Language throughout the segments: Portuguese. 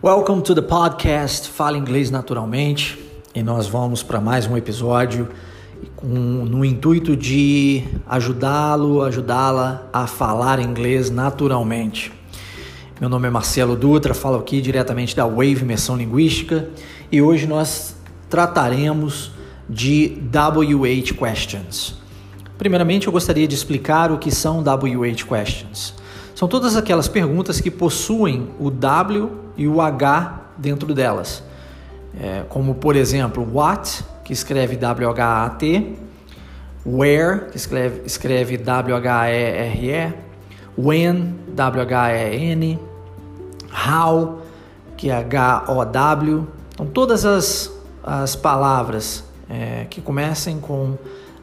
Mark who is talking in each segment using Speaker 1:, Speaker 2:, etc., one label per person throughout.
Speaker 1: Welcome to the podcast Fala Inglês Naturalmente e nós vamos para mais um episódio com, no intuito de ajudá-lo, ajudá-la a falar inglês naturalmente. Meu nome é Marcelo Dutra, falo aqui diretamente da Wave Imersão Linguística e hoje nós trataremos de WH Questions. Primeiramente, eu gostaria de explicar o que são WH Questions. São todas aquelas perguntas que possuem o W e o H dentro delas. É, como, por exemplo, what, que escreve W-H-A-T, where, que escreve, escreve W-H-E-R-E, when, W-H-E-N, how, que é H-O-W. Então, todas as, as palavras é, que comecem com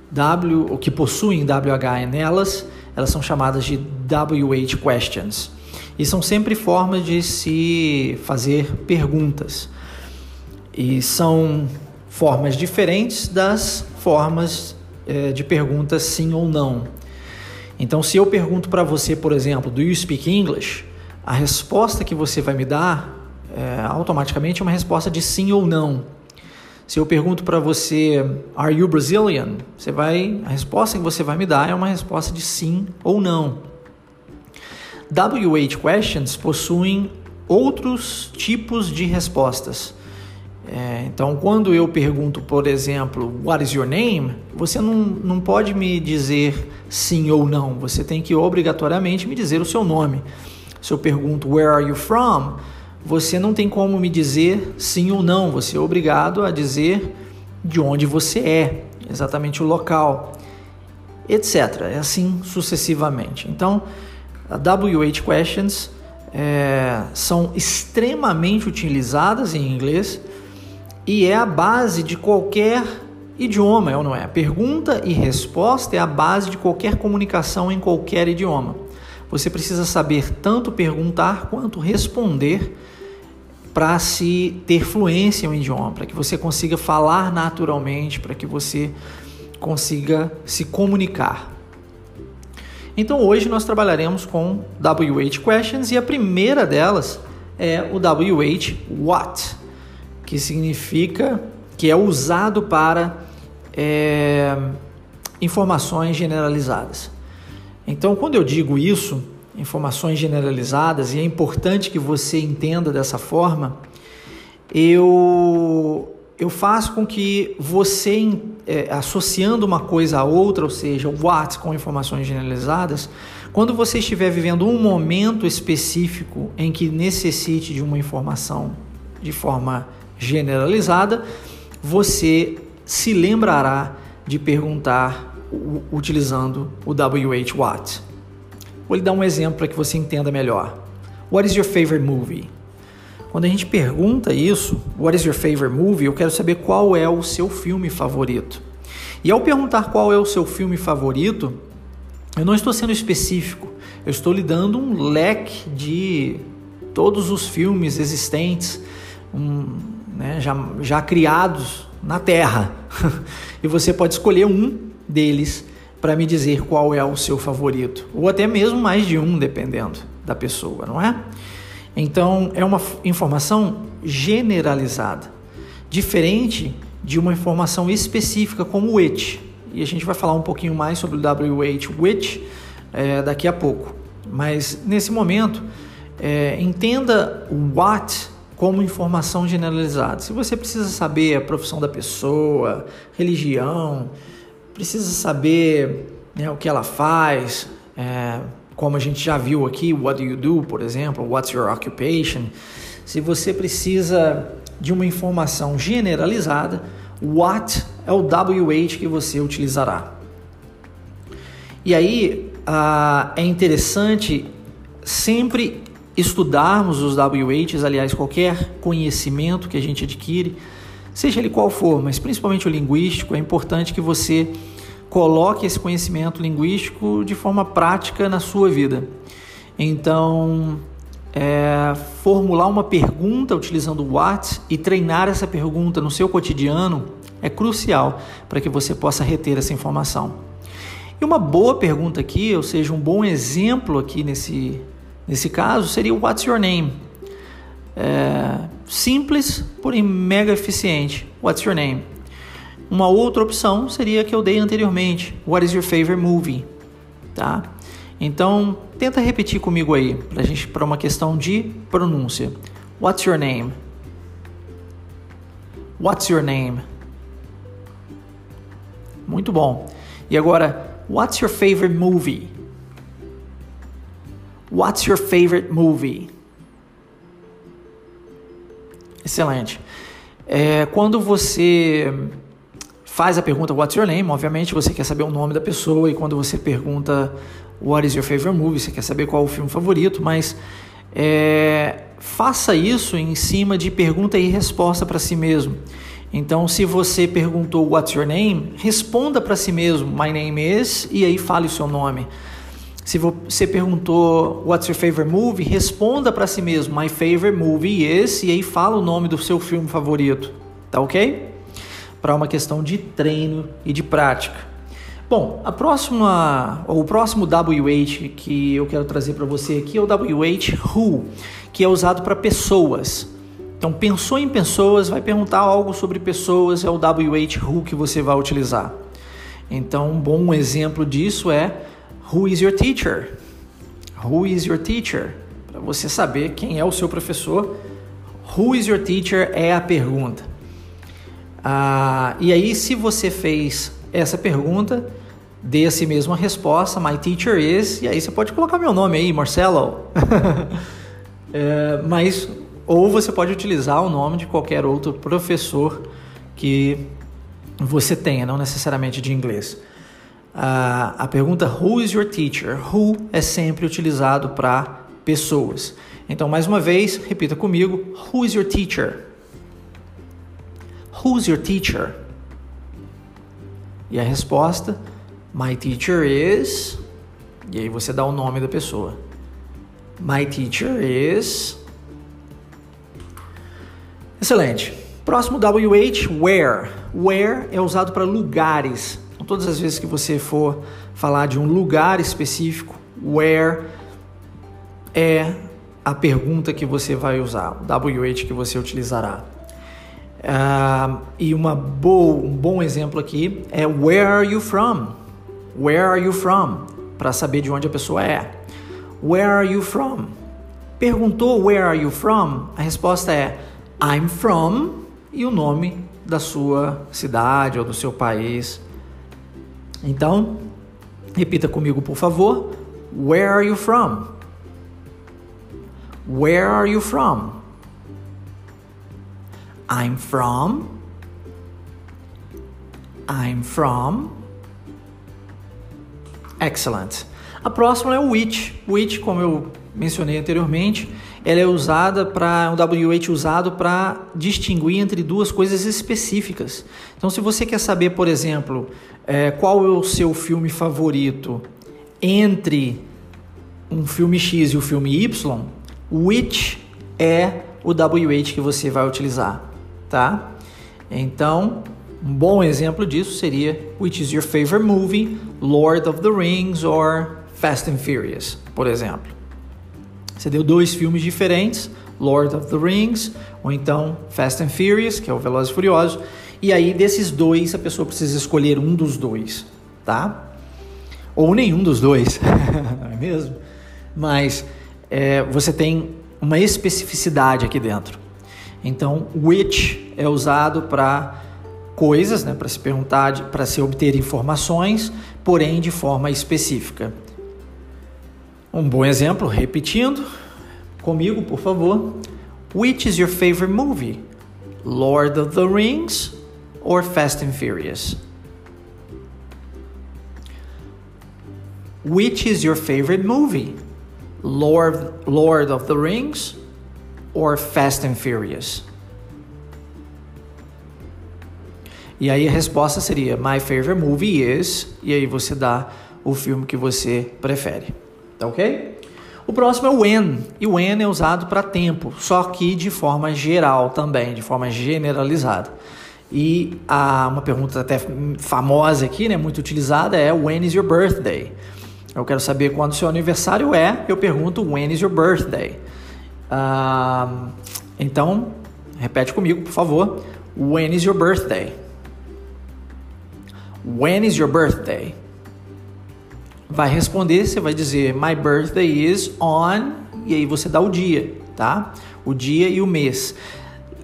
Speaker 1: W, ou que possuem WH nelas, elas são chamadas de WH questions. E são sempre formas de se fazer perguntas. E são formas diferentes das formas é, de perguntas sim ou não. Então, se eu pergunto para você, por exemplo, do you speak English? A resposta que você vai me dar é, automaticamente é uma resposta de sim ou não. Se eu pergunto para você, are you Brazilian? Você vai, a resposta que você vai me dar é uma resposta de sim ou não. WH questions possuem outros tipos de respostas. É, então, quando eu pergunto, por exemplo, what is your name? Você não, não pode me dizer sim ou não. Você tem que obrigatoriamente me dizer o seu nome. Se eu pergunto, where are you from? você não tem como me dizer sim ou não, você é obrigado a dizer de onde você é, exatamente o local, etc. É assim sucessivamente. Então, WH questions é, são extremamente utilizadas em inglês e é a base de qualquer idioma, é ou não é? Pergunta e resposta é a base de qualquer comunicação em qualquer idioma. Você precisa saber tanto perguntar quanto responder para se ter fluência em um idioma, para que você consiga falar naturalmente, para que você consiga se comunicar. Então hoje nós trabalharemos com WH questions e a primeira delas é o WH what, que significa que é usado para é, informações generalizadas. Então quando eu digo isso, informações generalizadas e é importante que você entenda dessa forma, eu, eu faço com que você, é, associando uma coisa a outra, ou seja, o what com informações generalizadas, quando você estiver vivendo um momento específico em que necessite de uma informação de forma generalizada, você se lembrará de perguntar utilizando o WH What. Vou lhe dar um exemplo para que você entenda melhor. What is your favorite movie? Quando a gente pergunta isso, what is your favorite movie, eu quero saber qual é o seu filme favorito. E ao perguntar qual é o seu filme favorito, eu não estou sendo específico, eu estou lhe dando um leque de todos os filmes existentes, um, né, já, já criados na Terra. e você pode escolher um deles para me dizer qual é o seu favorito, ou até mesmo mais de um, dependendo da pessoa, não é? Então, é uma informação generalizada, diferente de uma informação específica como o which. E a gente vai falar um pouquinho mais sobre o WH which é, daqui a pouco. Mas nesse momento, é, entenda o what como informação generalizada. Se você precisa saber a profissão da pessoa, religião, precisa saber né, o que ela faz, é, como a gente já viu aqui, what do you do, por exemplo, what's your occupation. Se você precisa de uma informação generalizada, what é o WH que você utilizará. E aí ah, é interessante sempre estudarmos os WHs, aliás, qualquer conhecimento que a gente adquire seja ele qual for, mas principalmente o linguístico, é importante que você coloque esse conhecimento linguístico de forma prática na sua vida. Então, é, formular uma pergunta utilizando o what e treinar essa pergunta no seu cotidiano é crucial para que você possa reter essa informação. E uma boa pergunta aqui, ou seja, um bom exemplo aqui nesse, nesse caso, seria What's your name? É, simples, porém mega eficiente. What's your name? Uma outra opção seria a que eu dei anteriormente. What is your favorite movie? Tá? Então, tenta repetir comigo aí, pra gente para uma questão de pronúncia. What's your name? What's your name? Muito bom. E agora, what's your favorite movie? What's your favorite movie? Excelente. É, quando você faz a pergunta What's your name? Obviamente você quer saber o nome da pessoa e quando você pergunta What is your favorite movie? Você quer saber qual é o filme favorito, mas é, faça isso em cima de pergunta e resposta para si mesmo. Então, se você perguntou What's your name? Responda para si mesmo My name is e aí fale o seu nome. Se você perguntou What's your favorite movie? Responda para si mesmo My favorite movie is e aí fala o nome do seu filme favorito. Tá ok? Para uma questão de treino e de prática. Bom, a próxima, o próximo WH que eu quero trazer para você aqui é o WH Who, que é usado para pessoas. Então, pensou em pessoas, vai perguntar algo sobre pessoas, é o WH Who que você vai utilizar. Então, um bom exemplo disso é Who is your teacher? Who is your teacher? Para você saber quem é o seu professor, Who is your teacher é a pergunta. Ah, e aí, se você fez essa pergunta, dê a si mesmo a resposta, My teacher is, e aí você pode colocar meu nome aí, Marcelo. é, mas, ou você pode utilizar o nome de qualquer outro professor que você tenha, não necessariamente de inglês. A, a pergunta Who is your teacher? Who é sempre utilizado para pessoas. Então, mais uma vez, repita comigo: Who is your teacher? Who's your teacher? E a resposta: My teacher is. E aí você dá o nome da pessoa. My teacher is. Excelente. Próximo WH, where. Where é usado para lugares. Então, todas as vezes que você for falar de um lugar específico, where é a pergunta que você vai usar, o WH que você utilizará. Uh, e uma boa, um bom exemplo aqui é Where are you from? Where are you from? Para saber de onde a pessoa é. Where are you from? Perguntou Where are you from? A resposta é I'm from e o nome da sua cidade ou do seu país então, repita comigo, por favor. Where are you from? Where are you from? I'm from. I'm from. Excellent. A próxima é o which. Which, como eu mencionei anteriormente, ela é usada para um WH usado para distinguir entre duas coisas específicas. Então, se você quer saber, por exemplo, é, qual é o seu filme favorito entre um filme X e o filme Y, which é o WH que você vai utilizar, tá? Então, um bom exemplo disso seria Which is your favorite movie? Lord of the Rings or Fast and Furious, por exemplo. Você deu dois filmes diferentes, Lord of the Rings, ou então Fast and Furious, que é o Velozes e Furiosos, e aí desses dois a pessoa precisa escolher um dos dois, tá? Ou nenhum dos dois, não é mesmo? Mas é, você tem uma especificidade aqui dentro. Então, which é usado para coisas, né, para se perguntar, para se obter informações, porém de forma específica. Um bom exemplo, repetindo comigo, por favor. Which is your favorite movie? Lord of the Rings or Fast and Furious? Which is your favorite movie? Lord, Lord of the Rings or Fast and Furious? E aí a resposta seria My favorite movie is, e aí você dá o filme que você prefere. Tá ok? O próximo é o when, e o when é usado para tempo, só que de forma geral também, de forma generalizada. E há uma pergunta até famosa aqui, né, muito utilizada, é When is your birthday? Eu quero saber quando seu aniversário é, eu pergunto When is your birthday? Uh, Então, repete comigo, por favor. When is your birthday? When is your birthday? Vai responder, você vai dizer My birthday is on e aí você dá o dia, tá? O dia e o mês.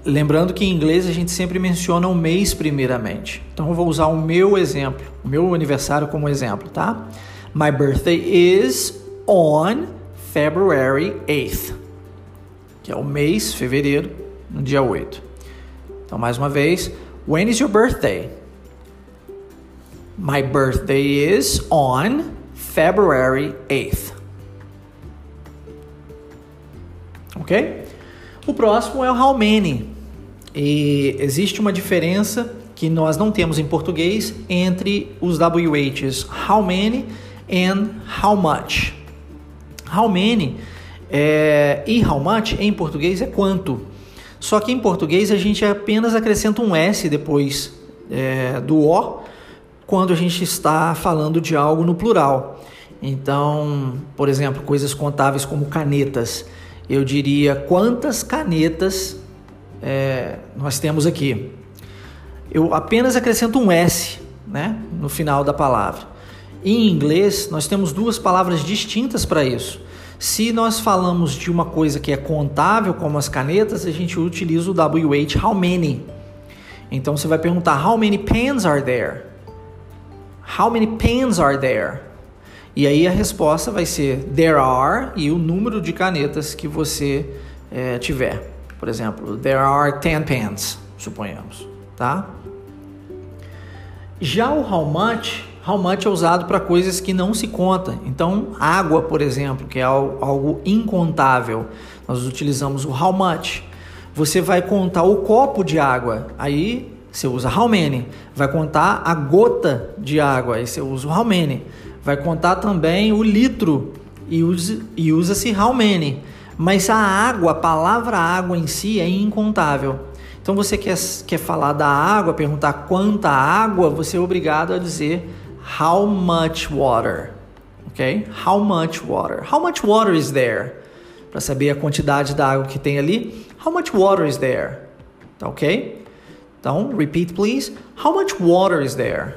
Speaker 1: Lembrando que em inglês a gente sempre menciona o mês primeiramente. Então eu vou usar o meu exemplo, o meu aniversário como exemplo, tá? My birthday is on February 8th, que é o mês, fevereiro, no dia 8. Então mais uma vez, when is your birthday? My birthday is on February 8th. Ok? O próximo é o how many. E existe uma diferença que nós não temos em português entre os WHs how many and how much. How many é, e how much em português é quanto. Só que em português a gente apenas acrescenta um S depois é, do O quando a gente está falando de algo no plural. Então, por exemplo, coisas contáveis como canetas eu diria quantas canetas é, nós temos aqui. Eu apenas acrescento um S né, no final da palavra. Em inglês, nós temos duas palavras distintas para isso. Se nós falamos de uma coisa que é contável, como as canetas, a gente utiliza o WH, how many. Então você vai perguntar: How many pens are there? How many pens are there? E aí a resposta vai ser there are e o número de canetas que você é, tiver. Por exemplo, there are 10 pens, suponhamos, tá? Já o how much, how much é usado para coisas que não se conta. Então, água, por exemplo, que é algo incontável, nós utilizamos o how much. Você vai contar o copo de água, aí você usa how many. Vai contar a gota de água, aí você usa o how many vai contar também o litro e usa-se how many. Mas a água, a palavra água em si é incontável. Então você quer, quer falar da água, perguntar quanta água, você é obrigado a dizer how much water. Ok? How much water? How much water is there? Para saber a quantidade da água que tem ali. How much water is there? Tá ok? Então, repeat please. How much water is there?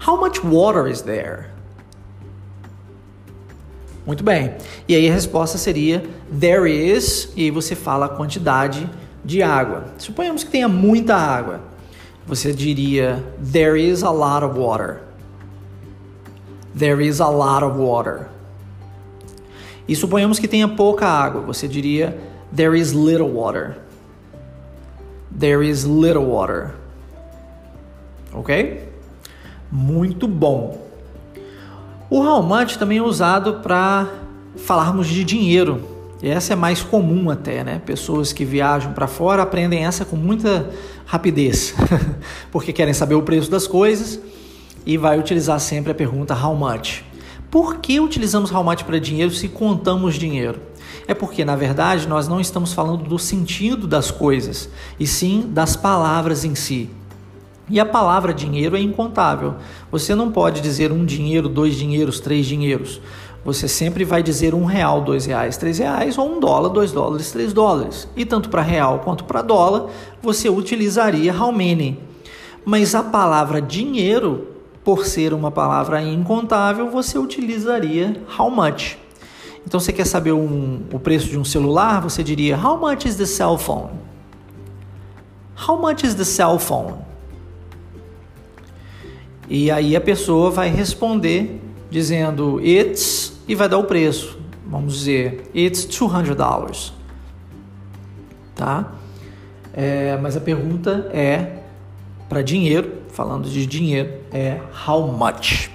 Speaker 1: How much water is there? Muito bem. E aí a resposta seria there is, e aí você fala a quantidade de água. Suponhamos que tenha muita água. Você diria there is a lot of water. There is a lot of water. E suponhamos que tenha pouca água. Você diria there is little water. There is little water. Ok? muito bom. O how much também é usado para falarmos de dinheiro. E essa é mais comum até, né? Pessoas que viajam para fora aprendem essa com muita rapidez, porque querem saber o preço das coisas e vai utilizar sempre a pergunta how much. Por que utilizamos how much para dinheiro se contamos dinheiro? É porque, na verdade, nós não estamos falando do sentido das coisas, e sim das palavras em si. E a palavra dinheiro é incontável. Você não pode dizer um dinheiro, dois dinheiros, três dinheiros. Você sempre vai dizer um real, dois reais, três reais, ou um dólar, dois dólares, três dólares. E tanto para real quanto para dólar, você utilizaria how many. Mas a palavra dinheiro, por ser uma palavra incontável, você utilizaria how much. Então, você quer saber um, o preço de um celular? Você diria how much is the cell phone? How much is the cell phone? E aí a pessoa vai responder dizendo it's e vai dar o preço. Vamos dizer, it's 200 dollars. Tá? É, mas a pergunta é para dinheiro, falando de dinheiro, é how much.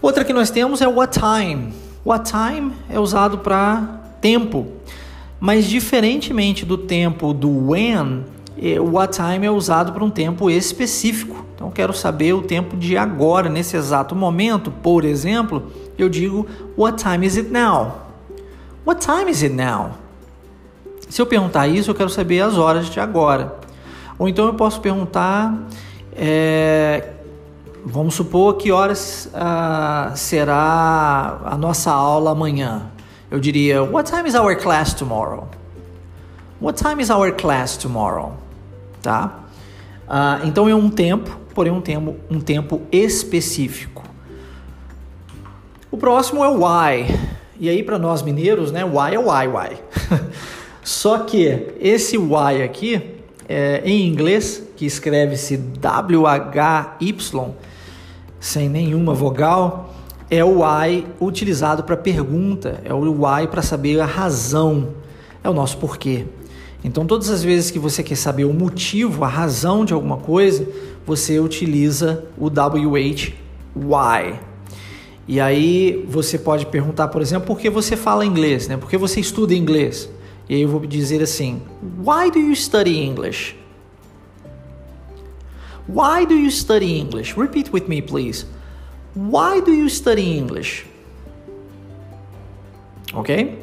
Speaker 1: Outra que nós temos é what time. What time é usado para tempo, mas diferentemente do tempo do when, o what time é usado para um tempo específico. Então quero saber o tempo de agora, nesse exato momento. Por exemplo, eu digo What time is it now? What time is it now? Se eu perguntar isso, eu quero saber as horas de agora. Ou então eu posso perguntar, é, vamos supor que horas ah, será a nossa aula amanhã. eu diria: What time is our class tomorrow? What time is our class tomorrow? Tá? Uh, então é um tempo, porém um tempo, um tempo específico. O próximo é o why. E aí para nós mineiros, né? Why é why, why. Só que esse why aqui, é, em inglês, que escreve-se W-H-Y, sem nenhuma vogal, é o why utilizado para pergunta, é o why para saber a razão, é o nosso porquê. Então, todas as vezes que você quer saber o motivo, a razão de alguma coisa, você utiliza o WH why. E aí você pode perguntar, por exemplo, por que você fala inglês, né? Por que você estuda inglês? E aí eu vou dizer assim: Why do you study English? Why do you study English? Repeat with me, please. Why do you study English? Ok?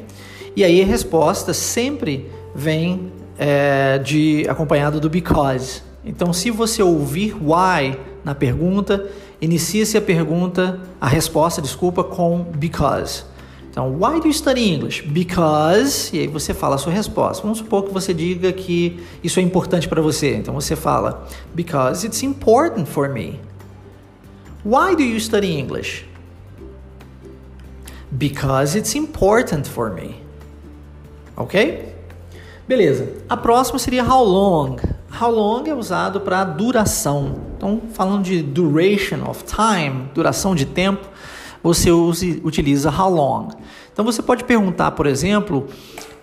Speaker 1: E aí a resposta sempre vem é, de acompanhado do because. Então, se você ouvir why na pergunta, inicie-se a pergunta, a resposta, desculpa, com because. Então, why do you study English? Because, e aí você fala a sua resposta. Vamos supor que você diga que isso é importante para você. Então você fala, because it's important for me. Why do you study English? Because it's important for me. Ok? Beleza. A próxima seria how long. How long é usado para duração. Então, falando de duration of time, duração de tempo, você use, utiliza how long. Então você pode perguntar, por exemplo,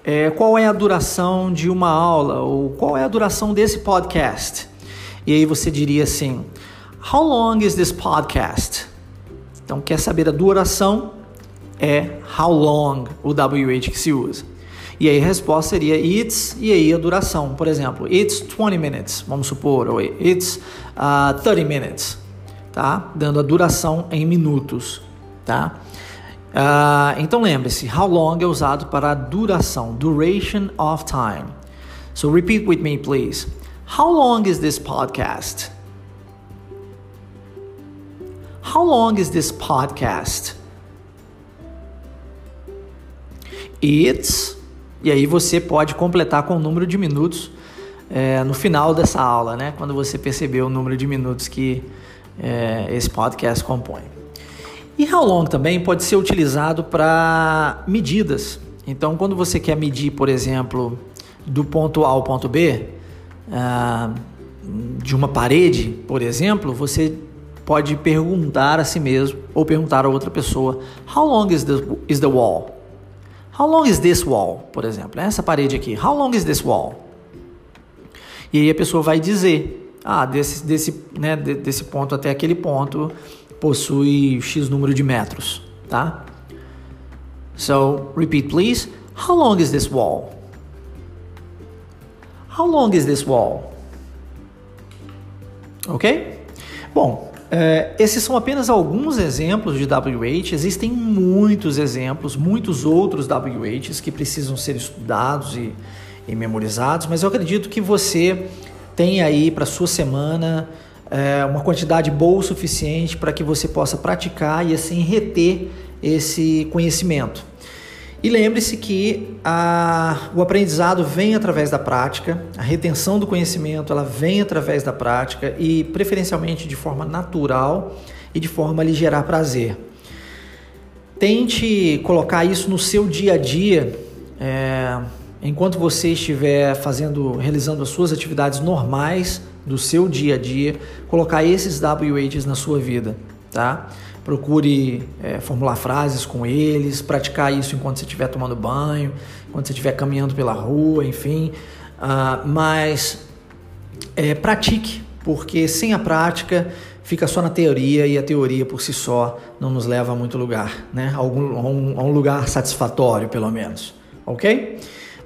Speaker 1: é, qual é a duração de uma aula ou qual é a duração desse podcast. E aí você diria assim: How long is this podcast? Então quer saber a duração? É how long o WH que se usa. E aí a resposta seria it's e aí a duração. Por exemplo, it's 20 minutes, vamos supor, ou it's uh, 30 minutes, tá? Dando a duração em minutos tá? Uh, então lembre-se, how long é usado para a duração, duration of time. So repeat with me, please. How long is this podcast? How long is this podcast? It's. E aí você pode completar com o número de minutos é, no final dessa aula, né? Quando você perceber o número de minutos que é, esse podcast compõe. E how long também pode ser utilizado para medidas. Então, quando você quer medir, por exemplo, do ponto A ao ponto B, uh, de uma parede, por exemplo, você pode perguntar a si mesmo ou perguntar a outra pessoa: How long is the, is the wall? How long is this wall? Por exemplo, essa parede aqui. How long is this wall? E aí a pessoa vai dizer: Ah, desse, desse, né, desse ponto até aquele ponto possui X número de metros, tá? So, repeat please. How long is this wall? How long is this wall? Ok? Bom, é, esses são apenas alguns exemplos de WH. Existem muitos exemplos, muitos outros WHs que precisam ser estudados e, e memorizados, mas eu acredito que você tem aí para sua semana é, uma quantidade boa o suficiente para que você possa praticar e assim reter esse conhecimento. E lembre-se que a, o aprendizado vem através da prática, a retenção do conhecimento ela vem através da prática e preferencialmente de forma natural e de forma a lhe gerar prazer. Tente colocar isso no seu dia a dia, é, enquanto você estiver fazendo, realizando as suas atividades normais do seu dia a dia, colocar esses WHs na sua vida, tá? Procure é, formular frases com eles, praticar isso enquanto você estiver tomando banho, enquanto você estiver caminhando pela rua, enfim. Uh, mas é, pratique, porque sem a prática fica só na teoria e a teoria por si só não nos leva a muito lugar, né? A, algum, a, um, a um lugar satisfatório, pelo menos. Ok?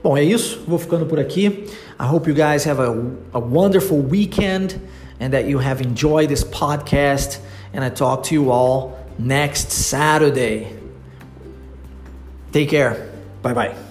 Speaker 1: Bom, é isso. Vou ficando por aqui. I hope you guys have a, a wonderful weekend and that you have enjoyed this podcast. And I talk to you all next Saturday. Take care. Bye bye.